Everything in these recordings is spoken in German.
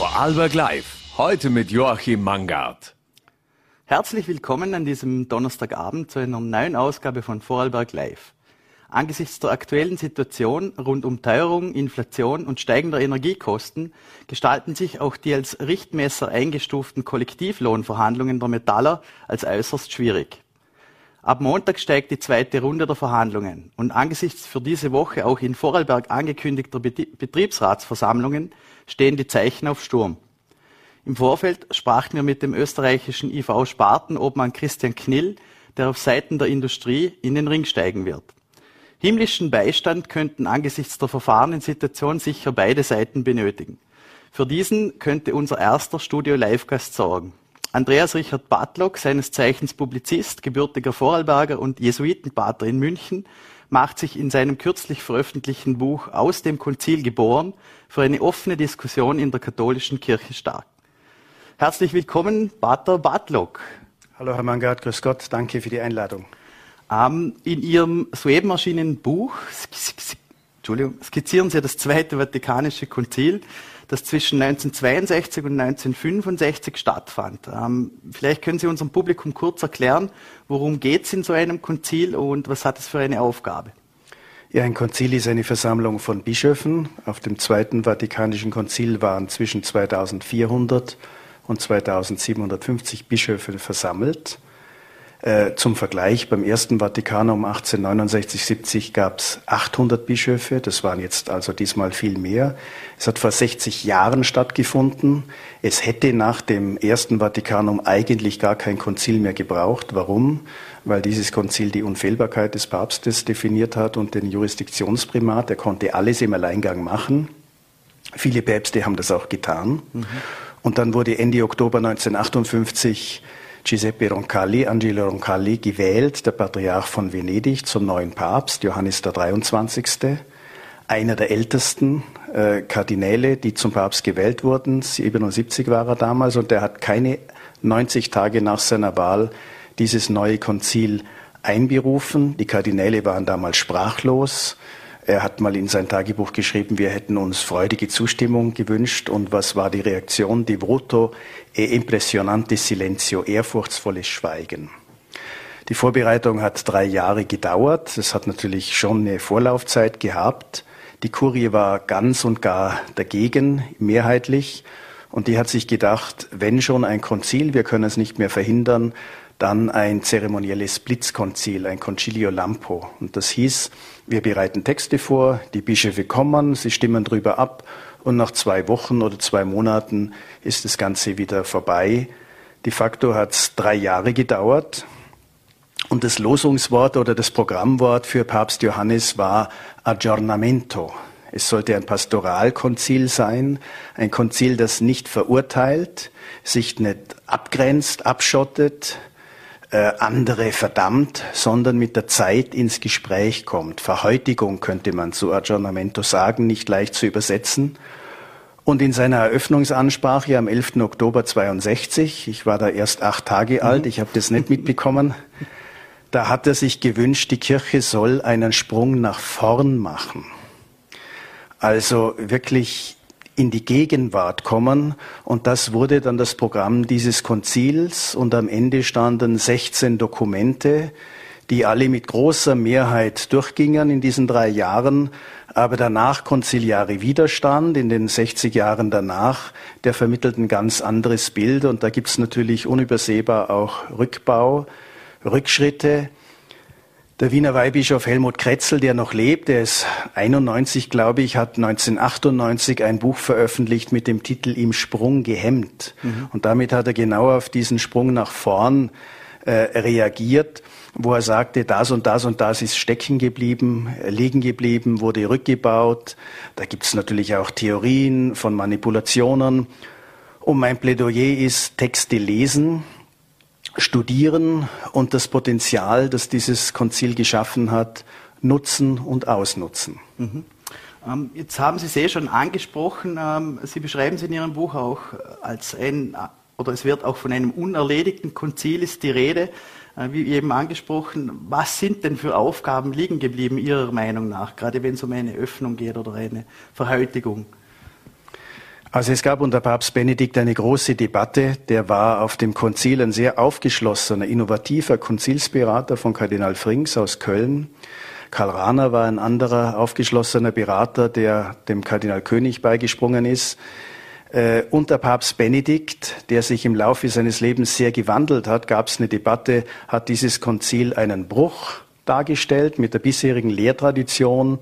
Vorarlberg Live. Heute mit Joachim Mangard. Herzlich willkommen an diesem Donnerstagabend zu einer neuen Ausgabe von Vorarlberg Live. Angesichts der aktuellen Situation rund um Teuerung, Inflation und steigender Energiekosten gestalten sich auch die als Richtmesser eingestuften Kollektivlohnverhandlungen der Metaller als äußerst schwierig. Ab Montag steigt die zweite Runde der Verhandlungen und angesichts für diese Woche auch in Vorarlberg angekündigter Betriebsratsversammlungen stehen die Zeichen auf Sturm. Im Vorfeld sprachen wir mit dem österreichischen IV Spartenobmann Christian Knill, der auf Seiten der Industrie in den Ring steigen wird. Himmlischen Beistand könnten angesichts der verfahrenen Situation sicher beide Seiten benötigen. Für diesen könnte unser erster Studio-Live-Gast sorgen. Andreas Richard Batlock, seines Zeichens Publizist, gebürtiger Vorarlberger und Jesuitenpater in München, macht sich in seinem kürzlich veröffentlichten Buch Aus dem Konzil geboren für eine offene Diskussion in der katholischen Kirche stark. Herzlich willkommen, Pater Batlock. Hallo, Herr Mangard, grüß Gott, danke für die Einladung. Ähm, in Ihrem soeben erschienenen Buch skizzieren Sie das Zweite Vatikanische Konzil das zwischen 1962 und 1965 stattfand. Ähm, vielleicht können Sie unserem Publikum kurz erklären, worum geht es in so einem Konzil und was hat es für eine Aufgabe? Ja, ein Konzil ist eine Versammlung von Bischöfen. Auf dem Zweiten Vatikanischen Konzil waren zwischen 2400 und 2750 Bischöfe versammelt. Äh, zum Vergleich, beim ersten Vatikanum 1869-70 gab es 800 Bischöfe, das waren jetzt also diesmal viel mehr. Es hat vor 60 Jahren stattgefunden. Es hätte nach dem ersten Vatikanum eigentlich gar kein Konzil mehr gebraucht. Warum? Weil dieses Konzil die Unfehlbarkeit des Papstes definiert hat und den Jurisdiktionsprimat. Er konnte alles im Alleingang machen. Viele Päpste haben das auch getan. Mhm. Und dann wurde Ende Oktober 1958 Giuseppe Roncalli, Angelo Roncalli, gewählt, der Patriarch von Venedig, zum neuen Papst, Johannes der 23., einer der ältesten äh, Kardinäle, die zum Papst gewählt wurden. 77 war er damals und er hat keine 90 Tage nach seiner Wahl dieses neue Konzil einberufen. Die Kardinäle waren damals sprachlos. Er hat mal in sein Tagebuch geschrieben, wir hätten uns freudige Zustimmung gewünscht. Und was war die Reaktion? Devoto e impressionante silenzio, ehrfurchtsvolles Schweigen. Die Vorbereitung hat drei Jahre gedauert. Es hat natürlich schon eine Vorlaufzeit gehabt. Die Kurie war ganz und gar dagegen, mehrheitlich. Und die hat sich gedacht, wenn schon ein Konzil, wir können es nicht mehr verhindern, dann ein zeremonielles Blitzkonzil, ein Concilio Lampo. Und das hieß, wir bereiten Texte vor, die Bischöfe kommen, sie stimmen drüber ab und nach zwei Wochen oder zwei Monaten ist das Ganze wieder vorbei. De facto hat es drei Jahre gedauert. Und das Losungswort oder das Programmwort für Papst Johannes war Aggiornamento. Es sollte ein Pastoralkonzil sein, ein Konzil, das nicht verurteilt, sich nicht abgrenzt, abschottet, äh, andere verdammt, sondern mit der Zeit ins Gespräch kommt. Verhäutigung könnte man zu Aggiornamento sagen, nicht leicht zu übersetzen. Und in seiner Eröffnungsansprache am 11. Oktober 62, ich war da erst acht Tage mhm. alt, ich habe das nicht mitbekommen, da hat er sich gewünscht, die Kirche soll einen Sprung nach vorn machen. Also wirklich in die Gegenwart kommen. Und das wurde dann das Programm dieses Konzils. Und am Ende standen 16 Dokumente, die alle mit großer Mehrheit durchgingen in diesen drei Jahren. Aber danach konziliare Widerstand in den 60 Jahren danach, der vermittelt ein ganz anderes Bild. Und da gibt es natürlich unübersehbar auch Rückbau, Rückschritte. Der Wiener Weihbischof Helmut Kretzel, der noch lebt, der ist 91, glaube ich, hat 1998 ein Buch veröffentlicht mit dem Titel Im Sprung gehemmt. Mhm. Und damit hat er genau auf diesen Sprung nach vorn äh, reagiert, wo er sagte, das und das und das ist stecken geblieben, liegen geblieben, wurde rückgebaut. Da gibt es natürlich auch Theorien von Manipulationen. Und mein Plädoyer ist Texte lesen, studieren und das Potenzial, das dieses Konzil geschaffen hat, nutzen und ausnutzen. Mhm. Ähm, jetzt haben Sie es eh schon angesprochen. Ähm, Sie beschreiben es in Ihrem Buch auch als ein, oder es wird auch von einem unerledigten Konzil ist die Rede. Äh, wie eben angesprochen, was sind denn für Aufgaben liegen geblieben Ihrer Meinung nach, gerade wenn es um eine Öffnung geht oder eine Verhältigung? Also es gab unter Papst Benedikt eine große Debatte. Der war auf dem Konzil ein sehr aufgeschlossener, innovativer Konzilsberater von Kardinal Frings aus Köln. Karl Rahner war ein anderer aufgeschlossener Berater, der dem Kardinal König beigesprungen ist. Äh, unter Papst Benedikt, der sich im Laufe seines Lebens sehr gewandelt hat, gab es eine Debatte, hat dieses Konzil einen Bruch dargestellt mit der bisherigen Lehrtradition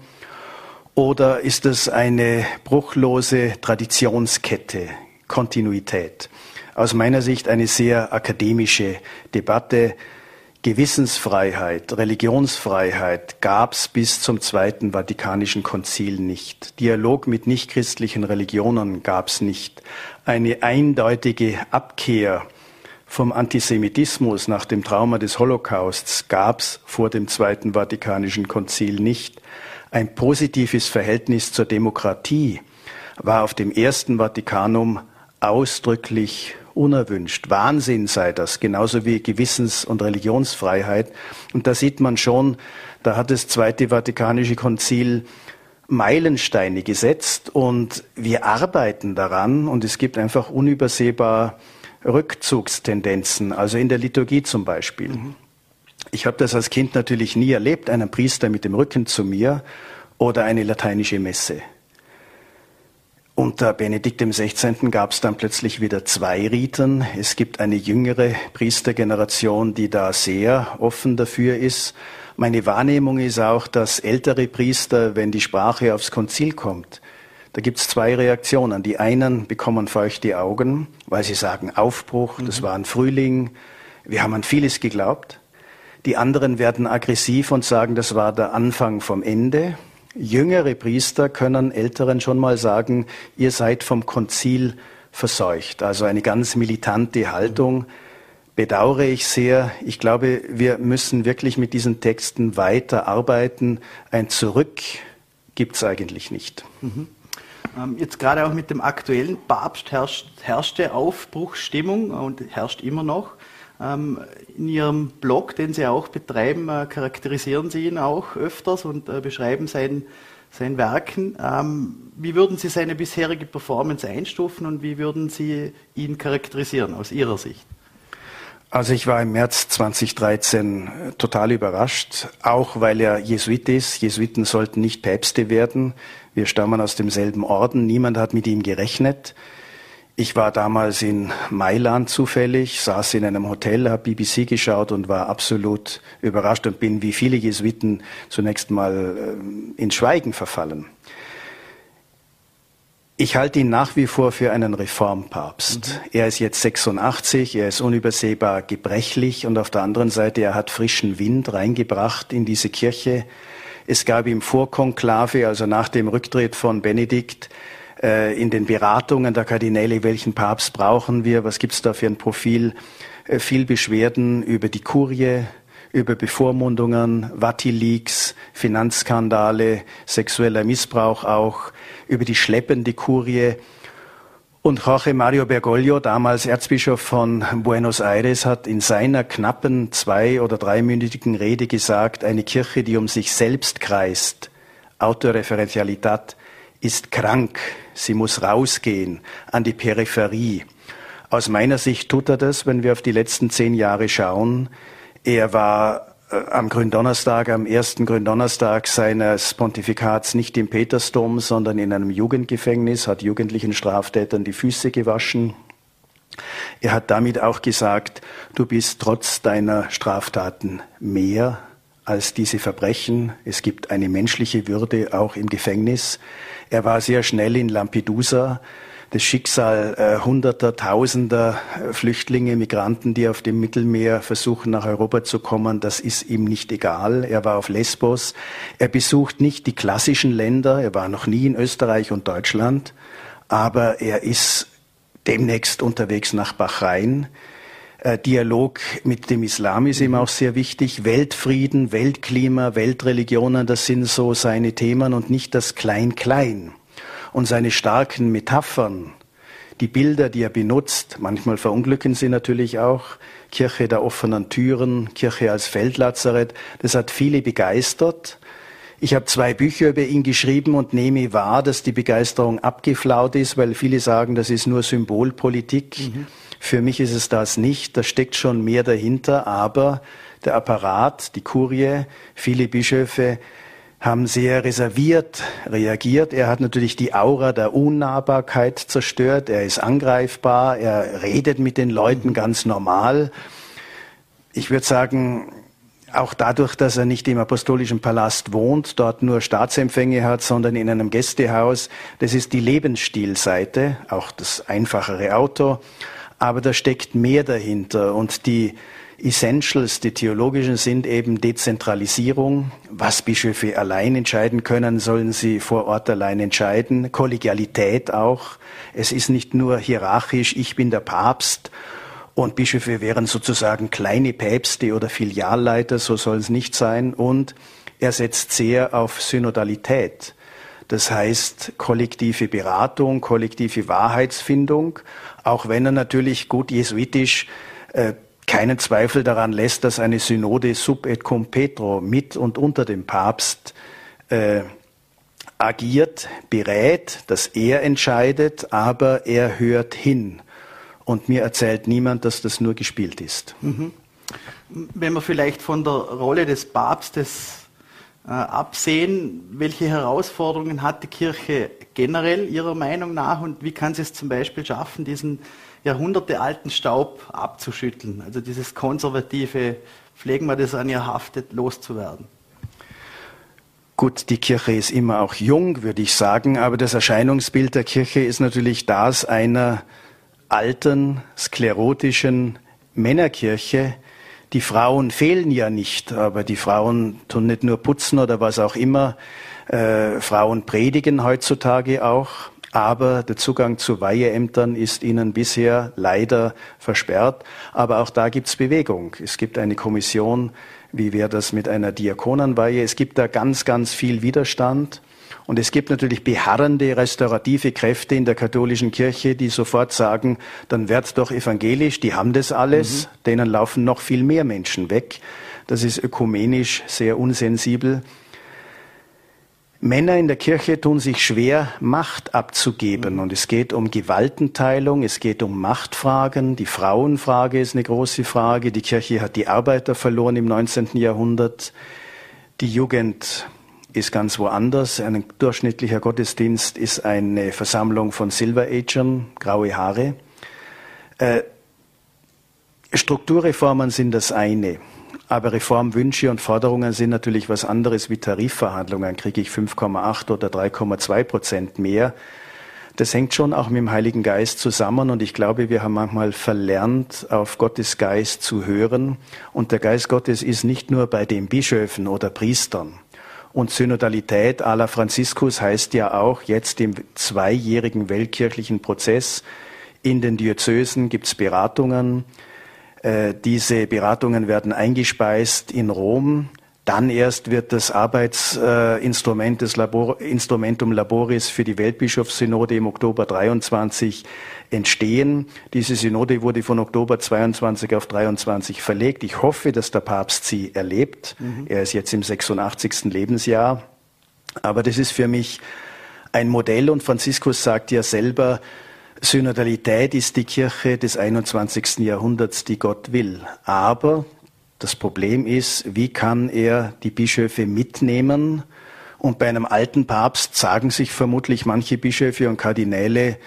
oder ist es eine bruchlose Traditionskette, Kontinuität? Aus meiner Sicht eine sehr akademische Debatte. Gewissensfreiheit, Religionsfreiheit gab es bis zum Zweiten Vatikanischen Konzil nicht. Dialog mit nichtchristlichen Religionen gab es nicht. Eine eindeutige Abkehr vom Antisemitismus nach dem Trauma des Holocausts gab es vor dem Zweiten Vatikanischen Konzil nicht. Ein positives Verhältnis zur Demokratie war auf dem ersten Vatikanum ausdrücklich unerwünscht. Wahnsinn sei das, genauso wie Gewissens- und Religionsfreiheit. Und da sieht man schon, da hat das Zweite Vatikanische Konzil Meilensteine gesetzt und wir arbeiten daran und es gibt einfach unübersehbar Rückzugstendenzen, also in der Liturgie zum Beispiel. Mhm. Ich habe das als Kind natürlich nie erlebt, einen Priester mit dem Rücken zu mir oder eine lateinische Messe. Unter Benedikt XVI. gab es dann plötzlich wieder zwei Riten. Es gibt eine jüngere Priestergeneration, die da sehr offen dafür ist. Meine Wahrnehmung ist auch, dass ältere Priester, wenn die Sprache aufs Konzil kommt, da gibt es zwei Reaktionen. Die einen bekommen feuchte Augen, weil sie sagen Aufbruch, das mhm. war ein Frühling, wir haben an vieles geglaubt. Die anderen werden aggressiv und sagen, das war der Anfang vom Ende. Jüngere Priester können Älteren schon mal sagen, ihr seid vom Konzil verseucht. Also eine ganz militante Haltung bedauere ich sehr. Ich glaube, wir müssen wirklich mit diesen Texten weiter arbeiten. Ein Zurück gibt es eigentlich nicht. Mhm. Ähm, jetzt gerade auch mit dem aktuellen Papst herrscht, herrschte Aufbruchsstimmung und herrscht immer noch. Ähm, in Ihrem Blog, den Sie auch betreiben, äh, charakterisieren Sie ihn auch öfters und äh, beschreiben sein, sein Werken. Ähm, wie würden Sie seine bisherige Performance einstufen und wie würden Sie ihn charakterisieren aus Ihrer Sicht? Also ich war im März 2013 äh, total überrascht, auch weil er Jesuit ist. Jesuiten sollten nicht Päpste werden. Wir stammen aus demselben Orden. Niemand hat mit ihm gerechnet. Ich war damals in Mailand zufällig, saß in einem Hotel, habe BBC geschaut und war absolut überrascht und bin wie viele Jesuiten zunächst mal äh, in Schweigen verfallen. Ich halte ihn nach wie vor für einen Reformpapst. Mhm. Er ist jetzt 86, er ist unübersehbar gebrechlich und auf der anderen Seite, er hat frischen Wind reingebracht in diese Kirche. Es gab ihm Vorkonklave, also nach dem Rücktritt von Benedikt, äh, in den Beratungen der Kardinäle, welchen Papst brauchen wir, was gibt's da für ein Profil, äh, viel Beschwerden über die Kurie, über Bevormundungen, Vati-Leaks, Finanzskandale, sexueller Missbrauch auch, über die schleppende Kurie. Und Jorge Mario Bergoglio, damals Erzbischof von Buenos Aires, hat in seiner knappen zwei- oder dreiminütigen Rede gesagt, eine Kirche, die um sich selbst kreist, Autoreferentialität, ist krank, sie muss rausgehen an die Peripherie. Aus meiner Sicht tut er das, wenn wir auf die letzten zehn Jahre schauen. Er war äh, am Gründonnerstag, am ersten Gründonnerstag seines Pontifikats nicht im Petersdom, sondern in einem Jugendgefängnis, hat jugendlichen Straftätern die Füße gewaschen. Er hat damit auch gesagt, du bist trotz deiner Straftaten mehr als diese Verbrechen. Es gibt eine menschliche Würde auch im Gefängnis. Er war sehr schnell in Lampedusa. Das Schicksal äh, hunderter, tausender äh, Flüchtlinge, Migranten, die auf dem Mittelmeer versuchen, nach Europa zu kommen, das ist ihm nicht egal. Er war auf Lesbos. Er besucht nicht die klassischen Länder. Er war noch nie in Österreich und Deutschland. Aber er ist demnächst unterwegs nach Bahrain. Äh, Dialog mit dem Islam ist ihm auch sehr wichtig. Weltfrieden, Weltklima, Weltreligionen, das sind so seine Themen und nicht das Klein-Klein. Und seine starken Metaphern, die Bilder, die er benutzt, manchmal verunglücken sie natürlich auch. Kirche der offenen Türen, Kirche als Feldlazarett, das hat viele begeistert. Ich habe zwei Bücher über ihn geschrieben und nehme wahr, dass die Begeisterung abgeflaut ist, weil viele sagen, das ist nur Symbolpolitik. Mhm. Für mich ist es das nicht. Da steckt schon mehr dahinter. Aber der Apparat, die Kurie, viele Bischöfe haben sehr reserviert reagiert. Er hat natürlich die Aura der Unnahbarkeit zerstört. Er ist angreifbar. Er redet mit den Leuten ganz normal. Ich würde sagen, auch dadurch, dass er nicht im apostolischen Palast wohnt, dort nur Staatsempfänge hat, sondern in einem Gästehaus, das ist die Lebensstilseite, auch das einfachere Auto. Aber da steckt mehr dahinter und die Essentials, die theologischen, sind eben Dezentralisierung. Was Bischöfe allein entscheiden können, sollen sie vor Ort allein entscheiden. Kollegialität auch. Es ist nicht nur hierarchisch, ich bin der Papst und Bischöfe wären sozusagen kleine Päpste oder Filialleiter, so soll es nicht sein. Und er setzt sehr auf Synodalität. Das heißt kollektive Beratung, kollektive Wahrheitsfindung, auch wenn er natürlich gut jesuitisch äh, keinen Zweifel daran lässt, dass eine Synode sub et cum petro mit und unter dem Papst äh, agiert, berät, dass er entscheidet, aber er hört hin. Und mir erzählt niemand, dass das nur gespielt ist. Mhm. Wenn wir vielleicht von der Rolle des Papstes absehen, welche Herausforderungen hat die Kirche generell Ihrer Meinung nach und wie kann sie es zum Beispiel schaffen, diesen jahrhundertealten Staub abzuschütteln, also dieses konservative, pflegen wir das an ihr haftet, loszuwerden? Gut, die Kirche ist immer auch jung, würde ich sagen, aber das Erscheinungsbild der Kirche ist natürlich das einer alten, sklerotischen Männerkirche. Die Frauen fehlen ja nicht, aber die Frauen tun nicht nur putzen oder was auch immer. Äh, Frauen predigen heutzutage auch, aber der Zugang zu Weiheämtern ist ihnen bisher leider versperrt. Aber auch da gibt es Bewegung. Es gibt eine Kommission, wie wäre das mit einer Diakonenweihe. Es gibt da ganz, ganz viel Widerstand. Und es gibt natürlich beharrende, restaurative Kräfte in der katholischen Kirche, die sofort sagen, dann werd doch evangelisch, die haben das alles, mhm. denen laufen noch viel mehr Menschen weg. Das ist ökumenisch sehr unsensibel. Männer in der Kirche tun sich schwer, Macht abzugeben. Mhm. Und es geht um Gewaltenteilung, es geht um Machtfragen. Die Frauenfrage ist eine große Frage. Die Kirche hat die Arbeiter verloren im 19. Jahrhundert. Die Jugend ist ganz woanders. Ein durchschnittlicher Gottesdienst ist eine Versammlung von Silver-Agern, graue Haare. Äh, Strukturreformen sind das eine. Aber Reformwünsche und Forderungen sind natürlich was anderes wie Tarifverhandlungen. Kriege ich 5,8 oder 3,2 Prozent mehr? Das hängt schon auch mit dem Heiligen Geist zusammen und ich glaube, wir haben manchmal verlernt, auf Gottes Geist zu hören. Und der Geist Gottes ist nicht nur bei den Bischöfen oder Priestern. Und Synodalität à la Franziskus heißt ja auch jetzt im zweijährigen weltkirchlichen Prozess in den Diözesen gibt es Beratungen. Äh, diese Beratungen werden eingespeist in Rom. Dann erst wird das Arbeitsinstrument des Labor, Instrumentum Laboris für die Weltbischofssynode im Oktober 23 entstehen. Diese Synode wurde von Oktober 22 auf 23 verlegt. Ich hoffe, dass der Papst sie erlebt. Mhm. Er ist jetzt im 86. Lebensjahr. Aber das ist für mich ein Modell und Franziskus sagt ja selber, Synodalität ist die Kirche des 21. Jahrhunderts, die Gott will. Aber das Problem ist, wie kann er die Bischöfe mitnehmen? Und bei einem alten Papst sagen sich vermutlich manche Bischöfe und Kardinäle,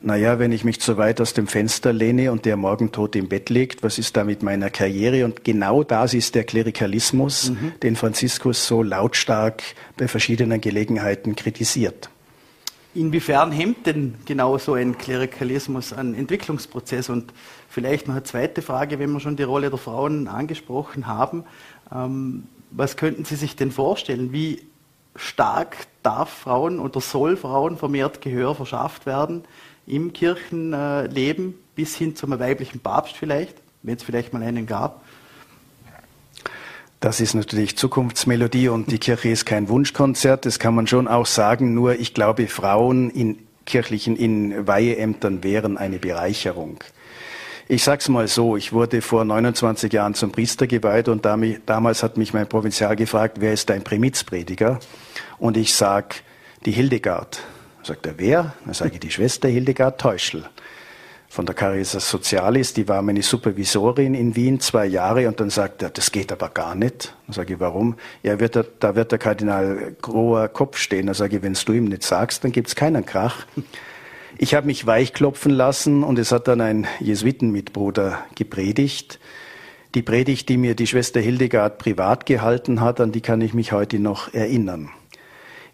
naja, wenn ich mich zu weit aus dem Fenster lehne und der morgen tot im Bett liegt, was ist da mit meiner Karriere? Und genau das ist der Klerikalismus, mhm. den Franziskus so lautstark bei verschiedenen Gelegenheiten kritisiert. Inwiefern hemmt denn genau so ein Klerikalismus einen Entwicklungsprozess? Und vielleicht noch eine zweite Frage, wenn wir schon die Rolle der Frauen angesprochen haben. Ähm, was könnten Sie sich denn vorstellen? Wie stark darf Frauen oder soll Frauen vermehrt Gehör verschafft werden im Kirchenleben bis hin zum weiblichen Papst vielleicht, wenn es vielleicht mal einen gab? Das ist natürlich Zukunftsmelodie und die Kirche ist kein Wunschkonzert, das kann man schon auch sagen. Nur ich glaube, Frauen in kirchlichen, in Weiheämtern wären eine Bereicherung. Ich sag's mal so, ich wurde vor 29 Jahren zum Priester geweiht und damals hat mich mein Provinzial gefragt, wer ist dein Primizprediger? Und ich sag, die Hildegard. Sagt er, wer? Dann sage ich, die Schwester Hildegard Teuschel von der Caritas Socialis, die war meine Supervisorin in Wien zwei Jahre und dann sagt er, das geht aber gar nicht. Dann sage ich, warum? Ja, wird der, da wird der Kardinal Groher Kopf stehen. Dann sage ich, wenn du ihm nicht sagst, dann gibt's keinen Krach. Ich habe mich weichklopfen lassen und es hat dann ein Jesuitenmitbruder gepredigt. Die Predigt, die mir die Schwester Hildegard privat gehalten hat, an die kann ich mich heute noch erinnern.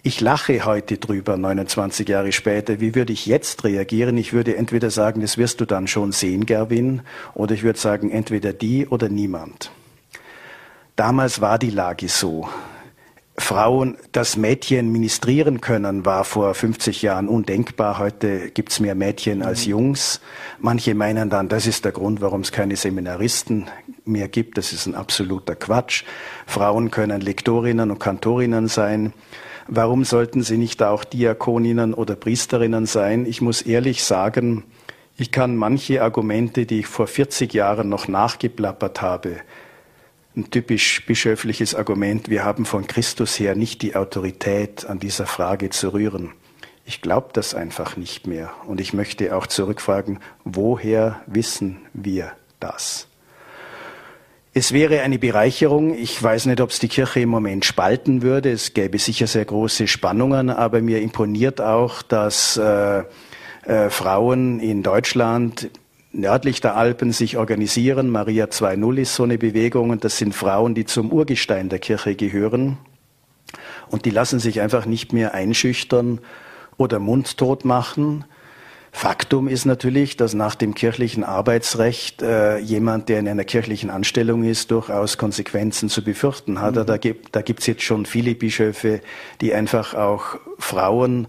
Ich lache heute drüber, 29 Jahre später. Wie würde ich jetzt reagieren? Ich würde entweder sagen, das wirst du dann schon sehen, Gerwin, oder ich würde sagen, entweder die oder niemand. Damals war die Lage so. Frauen, dass Mädchen ministrieren können, war vor 50 Jahren undenkbar. Heute gibt's mehr Mädchen als Jungs. Manche meinen dann, das ist der Grund, warum es keine Seminaristen mehr gibt. Das ist ein absoluter Quatsch. Frauen können Lektorinnen und Kantorinnen sein. Warum sollten sie nicht auch Diakoninnen oder Priesterinnen sein? Ich muss ehrlich sagen, ich kann manche Argumente, die ich vor 40 Jahren noch nachgeplappert habe, ein typisch bischöfliches Argument, wir haben von Christus her nicht die Autorität, an dieser Frage zu rühren. Ich glaube das einfach nicht mehr. Und ich möchte auch zurückfragen, woher wissen wir das? Es wäre eine Bereicherung. Ich weiß nicht, ob es die Kirche im Moment spalten würde. Es gäbe sicher sehr große Spannungen, aber mir imponiert auch, dass äh, äh, Frauen in Deutschland nördlich der Alpen sich organisieren. Maria 2.0 ist so eine Bewegung und das sind Frauen, die zum Urgestein der Kirche gehören. Und die lassen sich einfach nicht mehr einschüchtern oder mundtot machen, Faktum ist natürlich, dass nach dem kirchlichen Arbeitsrecht äh, jemand, der in einer kirchlichen Anstellung ist, durchaus Konsequenzen zu befürchten hat. Mhm. Da gibt da gibt's jetzt schon viele Bischöfe, die einfach auch Frauen,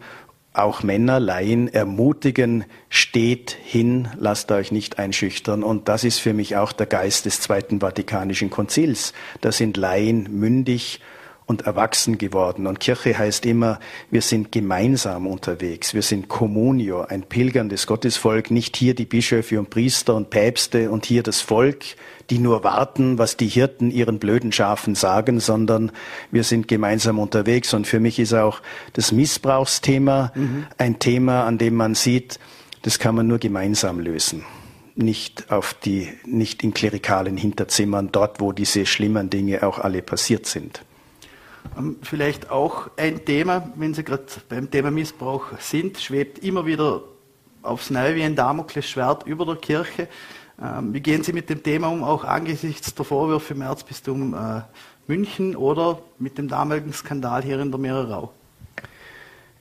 auch Männer, Laien ermutigen, steht hin, lasst euch nicht einschüchtern. Und das ist für mich auch der Geist des Zweiten Vatikanischen Konzils. Da sind Laien mündig und erwachsen geworden. Und Kirche heißt immer, wir sind gemeinsam unterwegs. Wir sind Communio, ein pilgerndes Gottesvolk, nicht hier die Bischöfe und Priester und Päpste und hier das Volk, die nur warten, was die Hirten ihren blöden Schafen sagen, sondern wir sind gemeinsam unterwegs. Und für mich ist auch das Missbrauchsthema mhm. ein Thema, an dem man sieht, das kann man nur gemeinsam lösen nicht auf die, nicht in klerikalen Hinterzimmern, dort, wo diese schlimmen Dinge auch alle passiert sind. Ähm, vielleicht auch ein Thema, wenn Sie gerade beim Thema Missbrauch sind, schwebt immer wieder aufs Neue wie ein Damoklesschwert über der Kirche. Ähm, wie gehen Sie mit dem Thema um, auch angesichts der Vorwürfe im Erzbistum äh, München oder mit dem damaligen Skandal hier in der Meererau?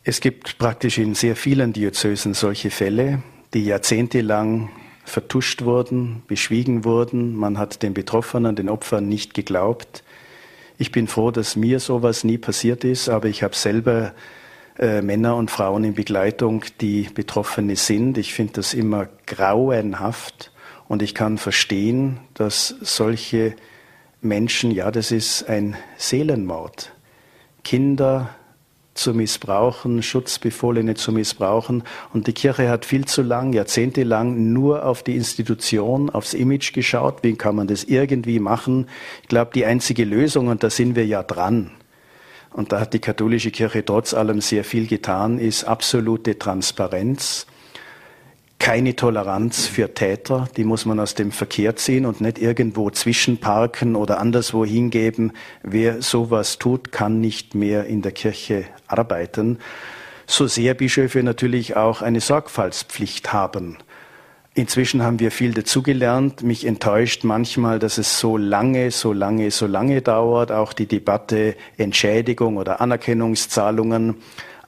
Es gibt praktisch in sehr vielen Diözesen solche Fälle, die jahrzehntelang vertuscht wurden, beschwiegen wurden. Man hat den Betroffenen, den Opfern nicht geglaubt. Ich bin froh, dass mir sowas nie passiert ist, aber ich habe selber äh, Männer und Frauen in Begleitung, die Betroffene sind. Ich finde das immer grauenhaft und ich kann verstehen, dass solche Menschen, ja, das ist ein Seelenmord. Kinder, zu missbrauchen, Schutzbefohlene zu missbrauchen. Und die Kirche hat viel zu lang, jahrzehntelang nur auf die Institution, aufs Image geschaut. Wie kann man das irgendwie machen? Ich glaube, die einzige Lösung, und da sind wir ja dran, und da hat die katholische Kirche trotz allem sehr viel getan, ist absolute Transparenz keine Toleranz für Täter, die muss man aus dem Verkehr ziehen und nicht irgendwo zwischenparken oder anderswo hingeben. Wer sowas tut, kann nicht mehr in der Kirche arbeiten. So sehr Bischöfe natürlich auch eine Sorgfaltspflicht haben. Inzwischen haben wir viel dazugelernt. Mich enttäuscht manchmal, dass es so lange, so lange, so lange dauert. Auch die Debatte Entschädigung oder Anerkennungszahlungen.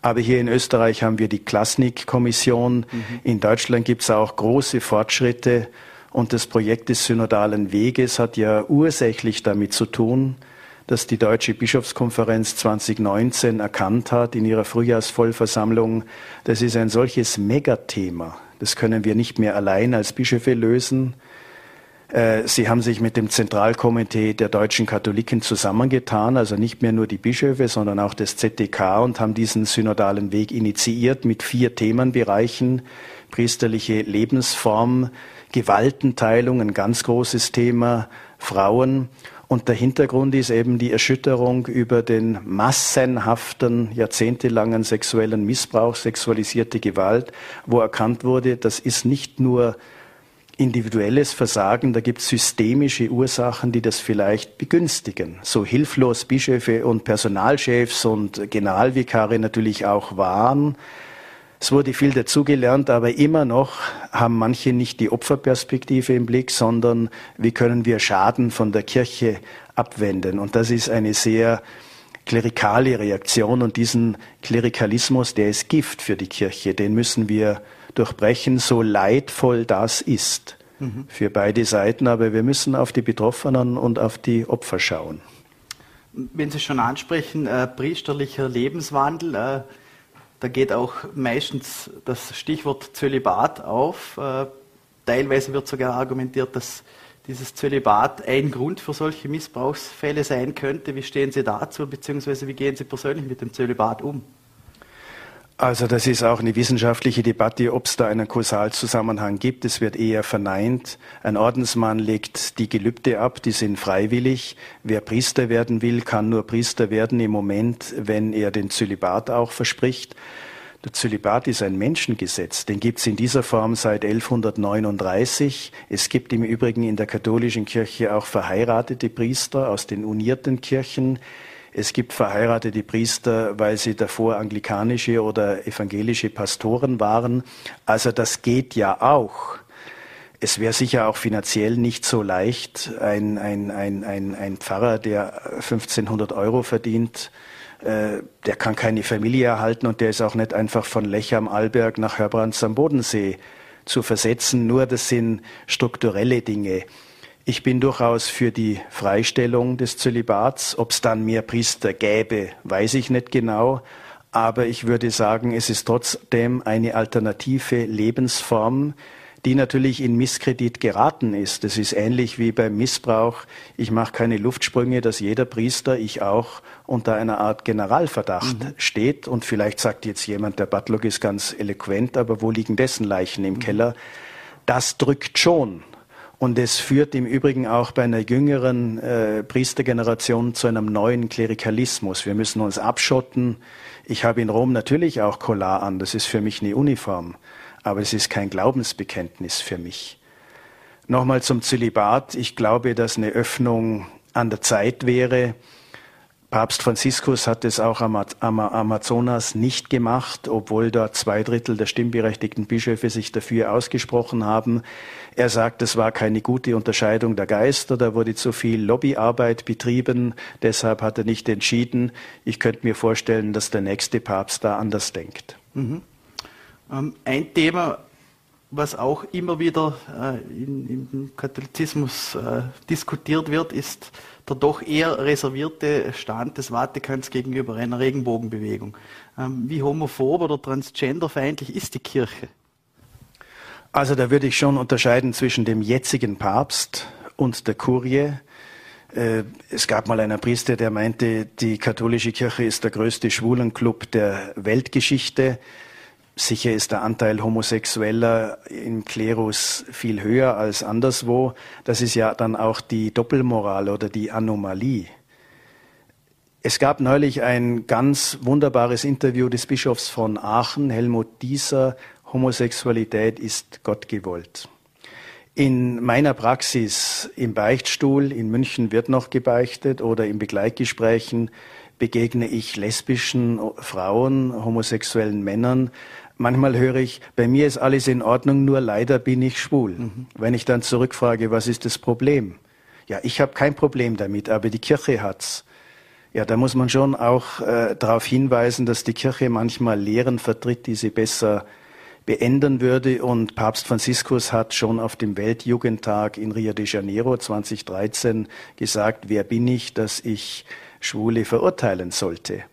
Aber hier in Österreich haben wir die Klasnik-Kommission. Mhm. In Deutschland gibt es auch große Fortschritte. Und das Projekt des synodalen Weges hat ja ursächlich damit zu tun, dass die Deutsche Bischofskonferenz 2019 erkannt hat in ihrer Frühjahrsvollversammlung, das ist ein solches Megathema. Das können wir nicht mehr allein als Bischöfe lösen. Äh, sie haben sich mit dem Zentralkomitee der deutschen Katholiken zusammengetan, also nicht mehr nur die Bischöfe, sondern auch das ZDK und haben diesen synodalen Weg initiiert mit vier Themenbereichen priesterliche Lebensform, Gewaltenteilung, ein ganz großes Thema, Frauen. Und der Hintergrund ist eben die Erschütterung über den massenhaften, jahrzehntelangen sexuellen Missbrauch, sexualisierte Gewalt, wo erkannt wurde, das ist nicht nur individuelles Versagen, da gibt es systemische Ursachen, die das vielleicht begünstigen. So hilflos Bischöfe und Personalchefs und Generalvikare natürlich auch waren. Es wurde viel dazugelernt, aber immer noch haben manche nicht die Opferperspektive im Blick, sondern wie können wir Schaden von der Kirche abwenden. Und das ist eine sehr klerikale Reaktion und diesen Klerikalismus, der ist Gift für die Kirche, den müssen wir durchbrechen, so leidvoll das ist mhm. für beide Seiten. Aber wir müssen auf die Betroffenen und auf die Opfer schauen. Wenn Sie schon ansprechen, äh, priesterlicher Lebenswandel, äh, da geht auch meistens das Stichwort Zölibat auf. Äh, teilweise wird sogar argumentiert, dass dieses Zölibat ein Grund für solche Missbrauchsfälle sein könnte. Wie stehen Sie dazu, beziehungsweise wie gehen Sie persönlich mit dem Zölibat um? Also das ist auch eine wissenschaftliche Debatte, ob es da einen Kausalzusammenhang gibt. Es wird eher verneint. Ein Ordensmann legt die Gelübde ab, die sind freiwillig. Wer Priester werden will, kann nur Priester werden im Moment, wenn er den Zölibat auch verspricht. Der Zölibat ist ein Menschengesetz, den gibt es in dieser Form seit 1139. Es gibt im Übrigen in der katholischen Kirche auch verheiratete Priester aus den unierten Kirchen. Es gibt verheiratete Priester, weil sie davor anglikanische oder evangelische Pastoren waren. Also das geht ja auch. Es wäre sicher auch finanziell nicht so leicht, ein, ein, ein, ein, ein Pfarrer, der 1500 Euro verdient, äh, der kann keine Familie erhalten und der ist auch nicht einfach von Lech am Arlberg nach Herbrands am Bodensee zu versetzen. Nur das sind strukturelle Dinge. Ich bin durchaus für die Freistellung des Zölibats. Ob es dann mehr Priester gäbe, weiß ich nicht genau. Aber ich würde sagen, es ist trotzdem eine alternative Lebensform, die natürlich in Misskredit geraten ist. Das ist ähnlich wie beim Missbrauch. Ich mache keine Luftsprünge, dass jeder Priester, ich auch, unter einer Art Generalverdacht mhm. steht. Und vielleicht sagt jetzt jemand, der Butlock ist ganz eloquent, aber wo liegen dessen Leichen im mhm. Keller? Das drückt schon. Und es führt im Übrigen auch bei einer jüngeren äh, Priestergeneration zu einem neuen Klerikalismus. Wir müssen uns abschotten. Ich habe in Rom natürlich auch Collar an, das ist für mich eine Uniform, aber es ist kein Glaubensbekenntnis für mich. Nochmal zum Zölibat. Ich glaube, dass eine Öffnung an der Zeit wäre. Papst Franziskus hat es auch am Amazonas nicht gemacht, obwohl dort zwei Drittel der stimmberechtigten Bischöfe sich dafür ausgesprochen haben. Er sagt, es war keine gute Unterscheidung der Geister, da wurde zu viel Lobbyarbeit betrieben, deshalb hat er nicht entschieden. Ich könnte mir vorstellen, dass der nächste Papst da anders denkt. Mhm. Ähm, ein Thema, was auch immer wieder äh, im Katholizismus äh, diskutiert wird, ist der doch eher reservierte Stand des Vatikans gegenüber einer Regenbogenbewegung. Ähm, wie homophob oder transgenderfeindlich ist die Kirche? Also da würde ich schon unterscheiden zwischen dem jetzigen Papst und der Kurie. Äh, es gab mal einen Priester, der meinte, die katholische Kirche ist der größte Schwulenclub der Weltgeschichte. Sicher ist der Anteil Homosexueller im Klerus viel höher als anderswo. Das ist ja dann auch die Doppelmoral oder die Anomalie. Es gab neulich ein ganz wunderbares Interview des Bischofs von Aachen, Helmut Dieser, Homosexualität ist Gott gewollt. In meiner Praxis im Beichtstuhl, in München wird noch gebeichtet oder in Begleitgesprächen begegne ich lesbischen Frauen, homosexuellen Männern, Manchmal höre ich, bei mir ist alles in Ordnung, nur leider bin ich schwul. Mhm. Wenn ich dann zurückfrage, was ist das Problem? Ja, ich habe kein Problem damit, aber die Kirche hat's. Ja, da muss man schon auch äh, darauf hinweisen, dass die Kirche manchmal Lehren vertritt, die sie besser beenden würde. Und Papst Franziskus hat schon auf dem Weltjugendtag in Rio de Janeiro 2013 gesagt, wer bin ich, dass ich Schwule verurteilen sollte.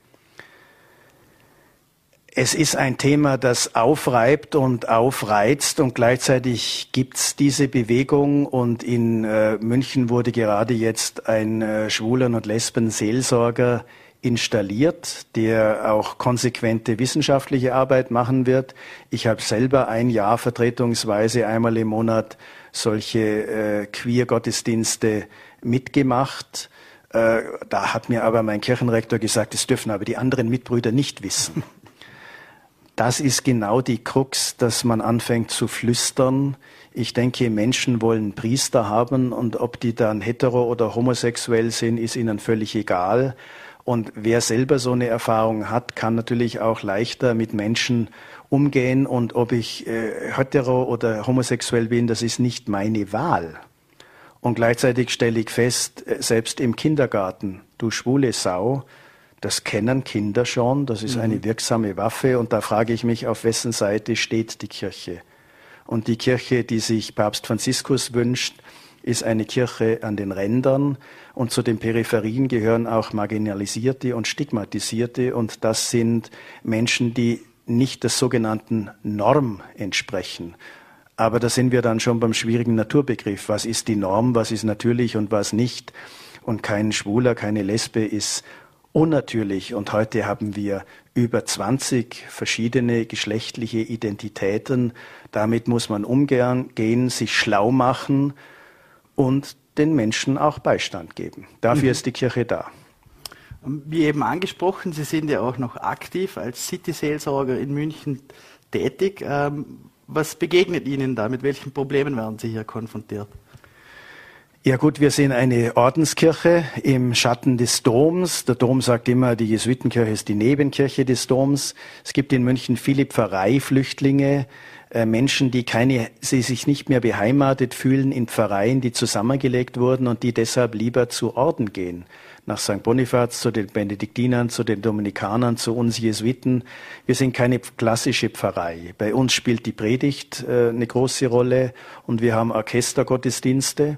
Es ist ein Thema, das aufreibt und aufreizt und gleichzeitig gibt's diese Bewegung und in äh, München wurde gerade jetzt ein äh, Schwulen- und Lesben-Seelsorger installiert, der auch konsequente wissenschaftliche Arbeit machen wird. Ich habe selber ein Jahr vertretungsweise einmal im Monat solche äh, Queer-Gottesdienste mitgemacht. Äh, da hat mir aber mein Kirchenrektor gesagt, das dürfen aber die anderen Mitbrüder nicht wissen. Das ist genau die Krux, dass man anfängt zu flüstern. Ich denke, Menschen wollen Priester haben und ob die dann hetero oder homosexuell sind, ist ihnen völlig egal. Und wer selber so eine Erfahrung hat, kann natürlich auch leichter mit Menschen umgehen. Und ob ich äh, hetero oder homosexuell bin, das ist nicht meine Wahl. Und gleichzeitig stelle ich fest, äh, selbst im Kindergarten, du schwule Sau, das kennen Kinder schon, das ist mhm. eine wirksame Waffe. Und da frage ich mich, auf wessen Seite steht die Kirche? Und die Kirche, die sich Papst Franziskus wünscht, ist eine Kirche an den Rändern und zu den Peripherien gehören auch marginalisierte und stigmatisierte und das sind Menschen, die nicht der sogenannten Norm entsprechen. Aber da sind wir dann schon beim schwierigen Naturbegriff. Was ist die Norm, was ist natürlich und was nicht? Und kein Schwuler, keine Lesbe ist unnatürlich. Und heute haben wir über 20 verschiedene geschlechtliche Identitäten. Damit muss man umgehen, sich schlau machen und den Menschen auch Beistand geben. Dafür mhm. ist die Kirche da. Wie eben angesprochen, Sie sind ja auch noch aktiv als City-Seelsorger in München tätig. Ähm, was begegnet Ihnen da? Mit welchen Problemen werden Sie hier konfrontiert? Ja gut, wir sind eine Ordenskirche im Schatten des Doms. Der Dom sagt immer, die Jesuitenkirche ist die Nebenkirche des Doms. Es gibt in München viele Pfarreiflüchtlinge, äh, Menschen, die keine, sie sich nicht mehr beheimatet fühlen in Pfarreien, die zusammengelegt wurden und die deshalb lieber zu Orden gehen. Nach St. Bonifaz, zu den Benediktinern, zu den Dominikanern, zu uns Jesuiten. Wir sind keine klassische Pfarrei. Bei uns spielt die Predigt äh, eine große Rolle und wir haben Orchestergottesdienste.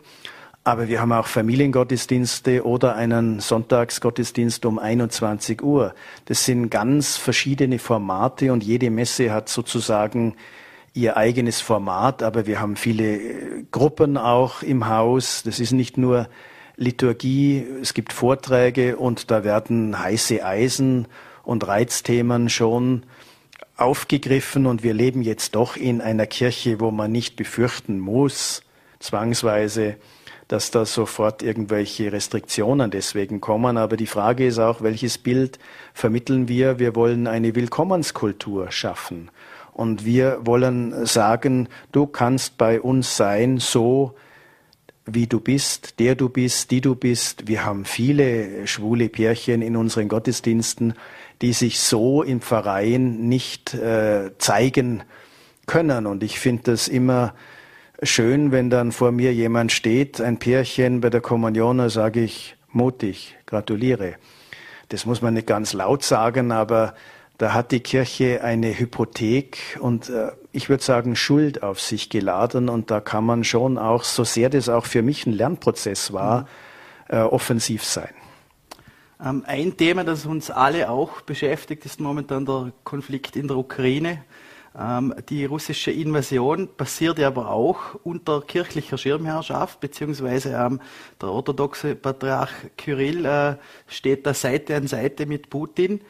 Aber wir haben auch Familiengottesdienste oder einen Sonntagsgottesdienst um 21 Uhr. Das sind ganz verschiedene Formate und jede Messe hat sozusagen ihr eigenes Format, aber wir haben viele äh, Gruppen auch im Haus. Das ist nicht nur Liturgie, es gibt Vorträge und da werden heiße Eisen und Reizthemen schon aufgegriffen und wir leben jetzt doch in einer Kirche, wo man nicht befürchten muss, zwangsweise, dass da sofort irgendwelche Restriktionen deswegen kommen. Aber die Frage ist auch, welches Bild vermitteln wir? Wir wollen eine Willkommenskultur schaffen. Und wir wollen sagen, du kannst bei uns sein, so wie du bist, der du bist, die du bist. Wir haben viele schwule Pärchen in unseren Gottesdiensten, die sich so im Verein nicht äh, zeigen können. Und ich finde das immer schön, wenn dann vor mir jemand steht, ein Pärchen bei der Kommunion, da sage ich mutig, gratuliere. Das muss man nicht ganz laut sagen, aber da hat die Kirche eine Hypothek und äh, ich würde sagen Schuld auf sich geladen und da kann man schon auch, so sehr das auch für mich ein Lernprozess war, mhm. äh, offensiv sein. Ähm, ein Thema, das uns alle auch beschäftigt, ist momentan der Konflikt in der Ukraine. Ähm, die russische Invasion passiert ja aber auch unter kirchlicher Schirmherrschaft, beziehungsweise ähm, der orthodoxe Patriarch Kyrill äh, steht da Seite an Seite mit Putin.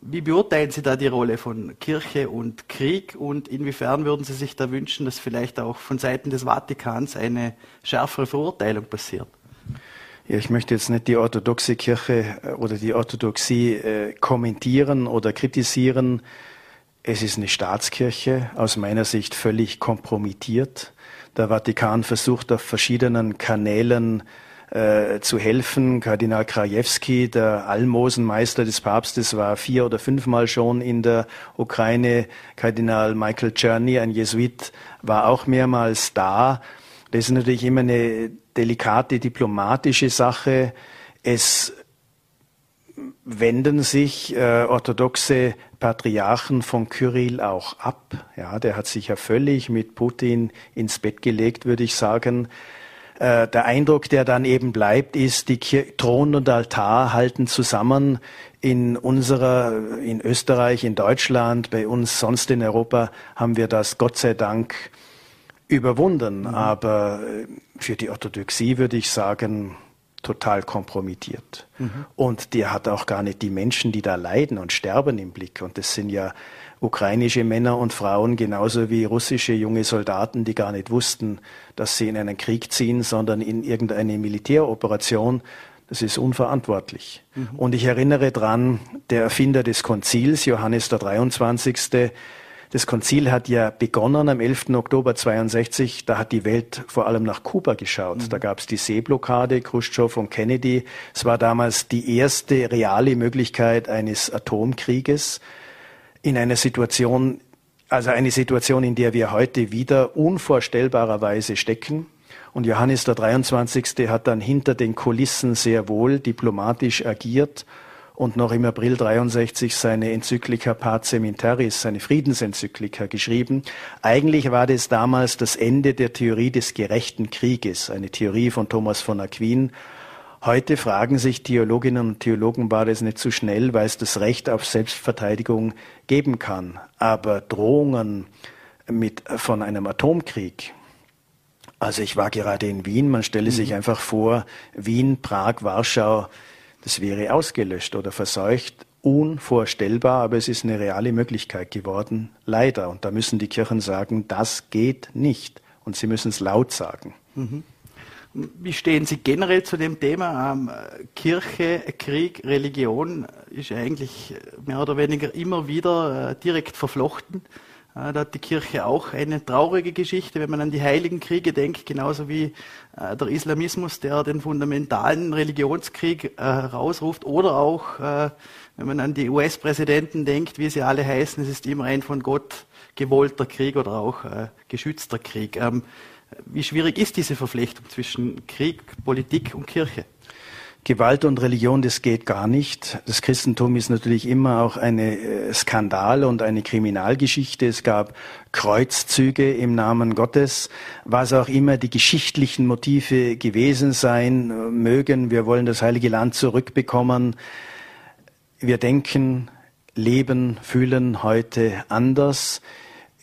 Wie beurteilen Sie da die Rolle von Kirche und Krieg und inwiefern würden Sie sich da wünschen, dass vielleicht auch von Seiten des Vatikans eine schärfere Verurteilung passiert? Ja, ich möchte jetzt nicht die orthodoxe Kirche äh, oder die Orthodoxie äh, kommentieren oder kritisieren. Es ist eine Staatskirche, aus meiner Sicht völlig kompromittiert. Der Vatikan versucht auf verschiedenen Kanälen äh, zu helfen. Kardinal Krajewski, der Almosenmeister des Papstes, war vier oder fünfmal schon in der Ukraine. Kardinal Michael Czerny, ein Jesuit, war auch mehrmals da. Das ist natürlich immer eine delikate diplomatische Sache. Es wenden sich äh, orthodoxe Patriarchen von Kyrill auch ab. Ja, der hat sich ja völlig mit Putin ins Bett gelegt, würde ich sagen. Äh, der Eindruck, der dann eben bleibt, ist, die Kir Thron und Altar halten zusammen. In unserer, in Österreich, in Deutschland, bei uns sonst in Europa haben wir das Gott sei Dank überwunden. Mhm. Aber äh, für die Orthodoxie würde ich sagen, total kompromittiert. Mhm. Und der hat auch gar nicht die Menschen, die da leiden und sterben im Blick. Und das sind ja ukrainische Männer und Frauen genauso wie russische junge Soldaten, die gar nicht wussten, dass sie in einen Krieg ziehen, sondern in irgendeine Militäroperation. Das ist unverantwortlich. Mhm. Und ich erinnere dran, der Erfinder des Konzils, Johannes der 23., das Konzil hat ja begonnen am 11. Oktober 62. Da hat die Welt vor allem nach Kuba geschaut. Mhm. Da gab es die Seeblockade, Khrushchev und Kennedy. Es war damals die erste reale Möglichkeit eines Atomkrieges in einer Situation, also eine Situation, in der wir heute wieder unvorstellbarerweise stecken. Und Johannes der 23. hat dann hinter den Kulissen sehr wohl diplomatisch agiert und noch im April 63 seine Enzyklika Pacem in Terris, seine Friedensenzyklika geschrieben. Eigentlich war das damals das Ende der Theorie des gerechten Krieges, eine Theorie von Thomas von Aquin. Heute fragen sich Theologinnen und Theologen, war das nicht zu schnell, weil es das Recht auf Selbstverteidigung geben kann. Aber Drohungen mit, von einem Atomkrieg, also ich war gerade in Wien, man stelle sich mhm. einfach vor, Wien, Prag, Warschau, das wäre ausgelöscht oder verseucht. Unvorstellbar, aber es ist eine reale Möglichkeit geworden, leider. Und da müssen die Kirchen sagen, das geht nicht. Und sie müssen es laut sagen. Mhm. Wie stehen Sie generell zu dem Thema? Ähm, Kirche, Krieg, Religion ist eigentlich mehr oder weniger immer wieder äh, direkt verflochten. Äh, da hat die Kirche auch eine traurige Geschichte, wenn man an die Heiligen Kriege denkt, genauso wie der Islamismus, der den fundamentalen Religionskrieg äh, rausruft, oder auch, wenn man an die US-Präsidenten denkt, wie sie alle heißen, es ist immer ein von Gott gewollter Krieg oder auch geschützter Krieg. Ähm, wie schwierig ist diese Verflechtung zwischen Krieg, Politik und Kirche? Gewalt und Religion, das geht gar nicht. Das Christentum ist natürlich immer auch eine äh, Skandal und eine Kriminalgeschichte. Es gab Kreuzzüge im Namen Gottes, was auch immer die geschichtlichen Motive gewesen sein mögen. Wir wollen das Heilige Land zurückbekommen. Wir denken, leben, fühlen heute anders.